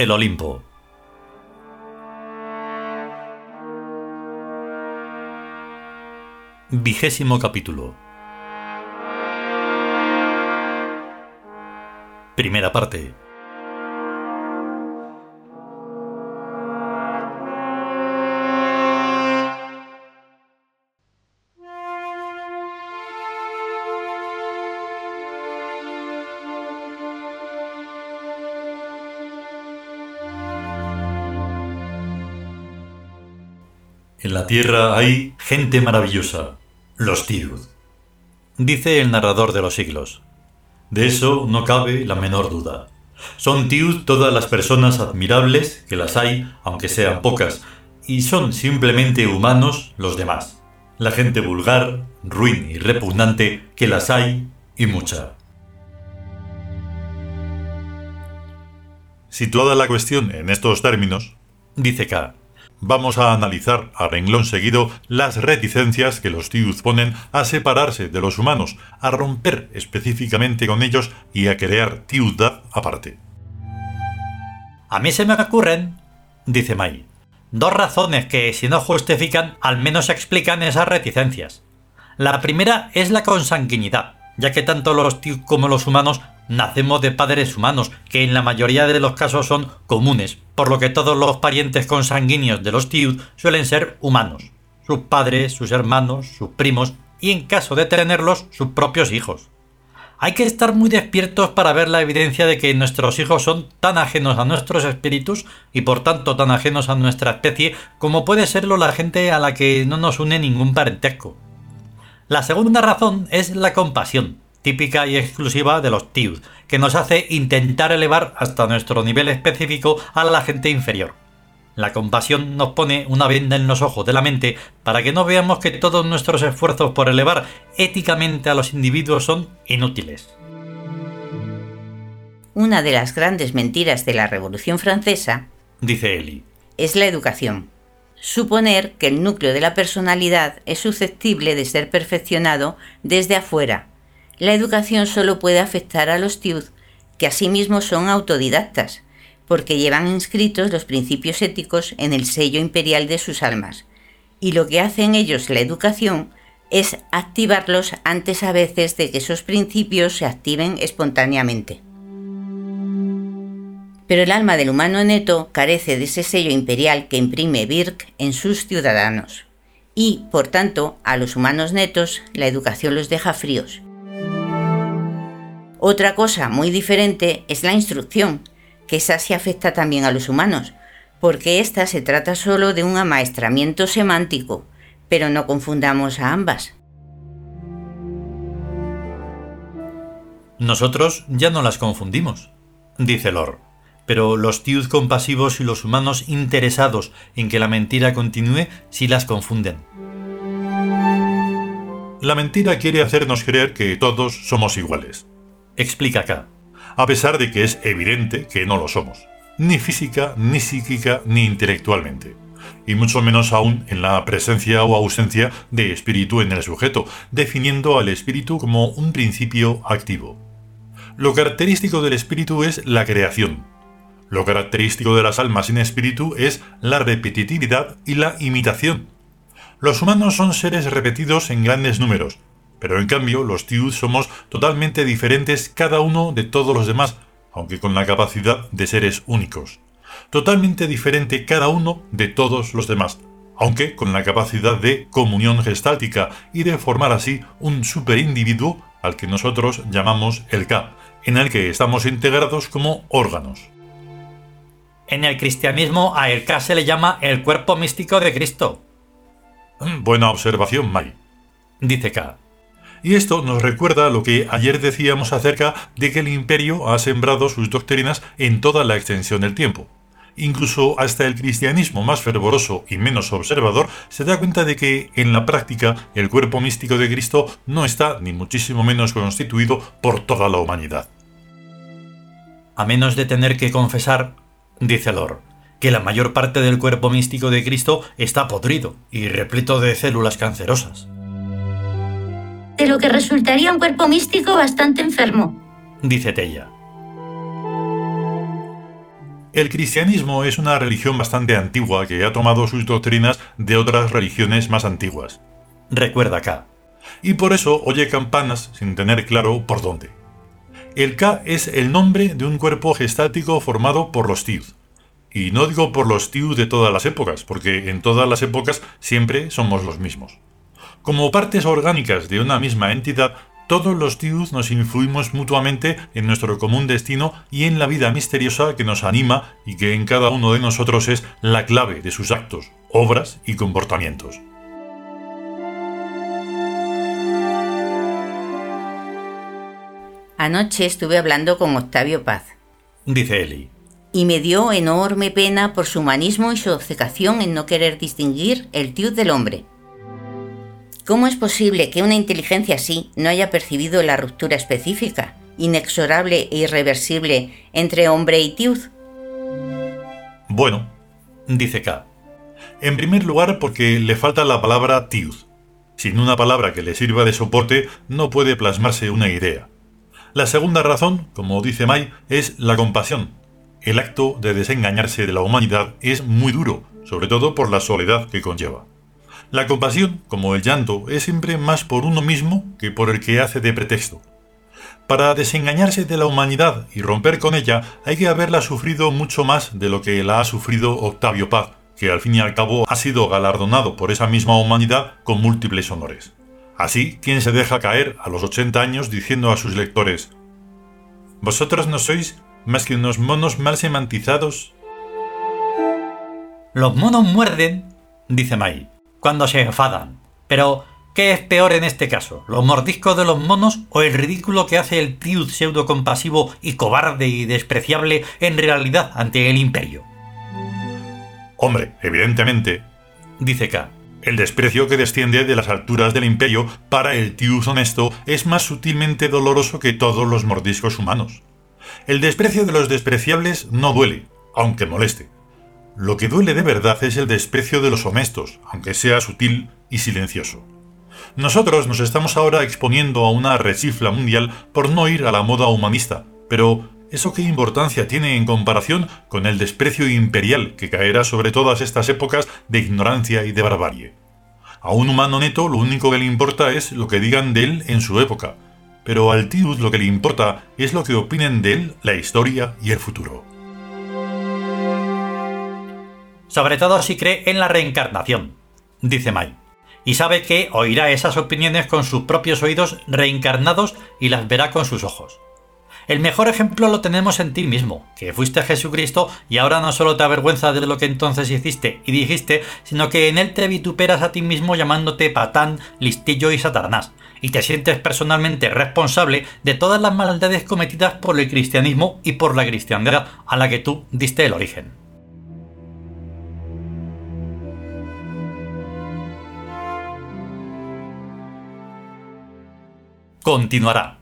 El Olimpo. Vigésimo capítulo. Primera parte. En la Tierra hay gente maravillosa, los Tiud. Dice el narrador de los siglos. De eso no cabe la menor duda. Son Tiud todas las personas admirables, que las hay, aunque sean pocas, y son simplemente humanos los demás. La gente vulgar, ruin y repugnante, que las hay, y mucha. Situada la cuestión en estos términos, dice K, vamos a analizar a renglón seguido las reticencias que los Tiud ponen a separarse de los humanos, a romper específicamente con ellos y a crear Tiudad aparte. A mí se me ocurren, dice Mai, dos razones que, si no justifican, al menos explican esas reticencias. La primera es la consanguinidad, ya que tanto los Tiud como los humanos nacemos de padres humanos, que en la mayoría de los casos son comunes, por lo que todos los parientes consanguíneos de los Tiud suelen ser humanos, sus padres, sus hermanos, sus primos y en caso de tenerlos, sus propios hijos. Hay que estar muy despiertos para ver la evidencia de que nuestros hijos son tan ajenos a nuestros espíritus y por tanto tan ajenos a nuestra especie como puede serlo la gente a la que no nos une ningún parentesco. La segunda razón es la compasión típica y exclusiva de los Tiud, que nos hace intentar elevar hasta nuestro nivel específico a la gente inferior. La compasión nos pone una venda en los ojos de la mente para que no veamos que todos nuestros esfuerzos por elevar éticamente a los individuos son inútiles. Una de las grandes mentiras de la Revolución Francesa, dice Eli, es la educación. Suponer que el núcleo de la personalidad es susceptible de ser perfeccionado desde afuera la educación solo puede afectar a los tiud, que asimismo son autodidactas, porque llevan inscritos los principios éticos en el sello imperial de sus almas, y lo que hacen ellos la educación es activarlos antes a veces de que esos principios se activen espontáneamente. Pero el alma del humano neto carece de ese sello imperial que imprime Birk en sus ciudadanos, y, por tanto, a los humanos netos la educación los deja fríos, otra cosa muy diferente es la instrucción, que esa sí afecta también a los humanos, porque esta se trata solo de un amaestramiento semántico, pero no confundamos a ambas. Nosotros ya no las confundimos, dice Lor, pero los tiud compasivos y los humanos interesados en que la mentira continúe sí las confunden. La mentira quiere hacernos creer que todos somos iguales explica acá, a pesar de que es evidente que no lo somos, ni física, ni psíquica, ni intelectualmente, y mucho menos aún en la presencia o ausencia de espíritu en el sujeto, definiendo al espíritu como un principio activo. Lo característico del espíritu es la creación. Lo característico de las almas sin espíritu es la repetitividad y la imitación. Los humanos son seres repetidos en grandes números, pero en cambio, los Tiud somos totalmente diferentes cada uno de todos los demás, aunque con la capacidad de seres únicos. Totalmente diferente cada uno de todos los demás, aunque con la capacidad de comunión gestáltica y de formar así un superindividuo al que nosotros llamamos el K, en el que estamos integrados como órganos. En el cristianismo a el K se le llama el cuerpo místico de Cristo. Buena observación, Mai. Dice K. Y esto nos recuerda lo que ayer decíamos acerca de que el imperio ha sembrado sus doctrinas en toda la extensión del tiempo. Incluso hasta el cristianismo más fervoroso y menos observador se da cuenta de que, en la práctica, el cuerpo místico de Cristo no está ni muchísimo menos constituido por toda la humanidad. A menos de tener que confesar, dice Lor, que la mayor parte del cuerpo místico de Cristo está podrido y repleto de células cancerosas de lo que resultaría un cuerpo místico bastante enfermo. Dice Tella. El cristianismo es una religión bastante antigua que ha tomado sus doctrinas de otras religiones más antiguas. Recuerda K. Y por eso oye campanas sin tener claro por dónde. El K es el nombre de un cuerpo gestático formado por los Tiud. Y no digo por los Tiud de todas las épocas, porque en todas las épocas siempre somos los mismos. Como partes orgánicas de una misma entidad, todos los Tiud nos influimos mutuamente en nuestro común destino y en la vida misteriosa que nos anima y que en cada uno de nosotros es la clave de sus actos, obras y comportamientos. Anoche estuve hablando con Octavio Paz. Dice Eli. Y me dio enorme pena por su humanismo y su obcecación en no querer distinguir el tiud del hombre. ¿Cómo es posible que una inteligencia así no haya percibido la ruptura específica, inexorable e irreversible entre hombre y tiud? Bueno, dice K. En primer lugar porque le falta la palabra tiud. Sin una palabra que le sirva de soporte no puede plasmarse una idea. La segunda razón, como dice May, es la compasión. El acto de desengañarse de la humanidad es muy duro, sobre todo por la soledad que conlleva. La compasión, como el llanto, es siempre más por uno mismo que por el que hace de pretexto. Para desengañarse de la humanidad y romper con ella hay que haberla sufrido mucho más de lo que la ha sufrido Octavio Paz, que al fin y al cabo ha sido galardonado por esa misma humanidad con múltiples honores. Así, ¿quién se deja caer a los 80 años diciendo a sus lectores, Vosotros no sois más que unos monos mal semantizados? Los monos muerden, dice Mai cuando se enfadan. Pero, ¿qué es peor en este caso? ¿Los mordiscos de los monos o el ridículo que hace el Tiud pseudo compasivo y cobarde y despreciable en realidad ante el imperio? Hombre, evidentemente, dice K. El desprecio que desciende de las alturas del imperio para el Tiud honesto es más sutilmente doloroso que todos los mordiscos humanos. El desprecio de los despreciables no duele, aunque moleste. Lo que duele de verdad es el desprecio de los honestos, aunque sea sutil y silencioso. Nosotros nos estamos ahora exponiendo a una rechifla mundial por no ir a la moda humanista, pero ¿eso qué importancia tiene en comparación con el desprecio imperial que caerá sobre todas estas épocas de ignorancia y de barbarie? A un humano neto lo único que le importa es lo que digan de él en su época, pero al Tius lo que le importa es lo que opinen de él la historia y el futuro sobre todo si cree en la reencarnación, dice Mai, y sabe que oirá esas opiniones con sus propios oídos reencarnados y las verá con sus ojos. El mejor ejemplo lo tenemos en ti mismo, que fuiste Jesucristo y ahora no solo te avergüenza de lo que entonces hiciste y dijiste, sino que en él te vituperas a ti mismo llamándote patán, listillo y satanás, y te sientes personalmente responsable de todas las maldades cometidas por el cristianismo y por la cristiandad a la que tú diste el origen. continuará.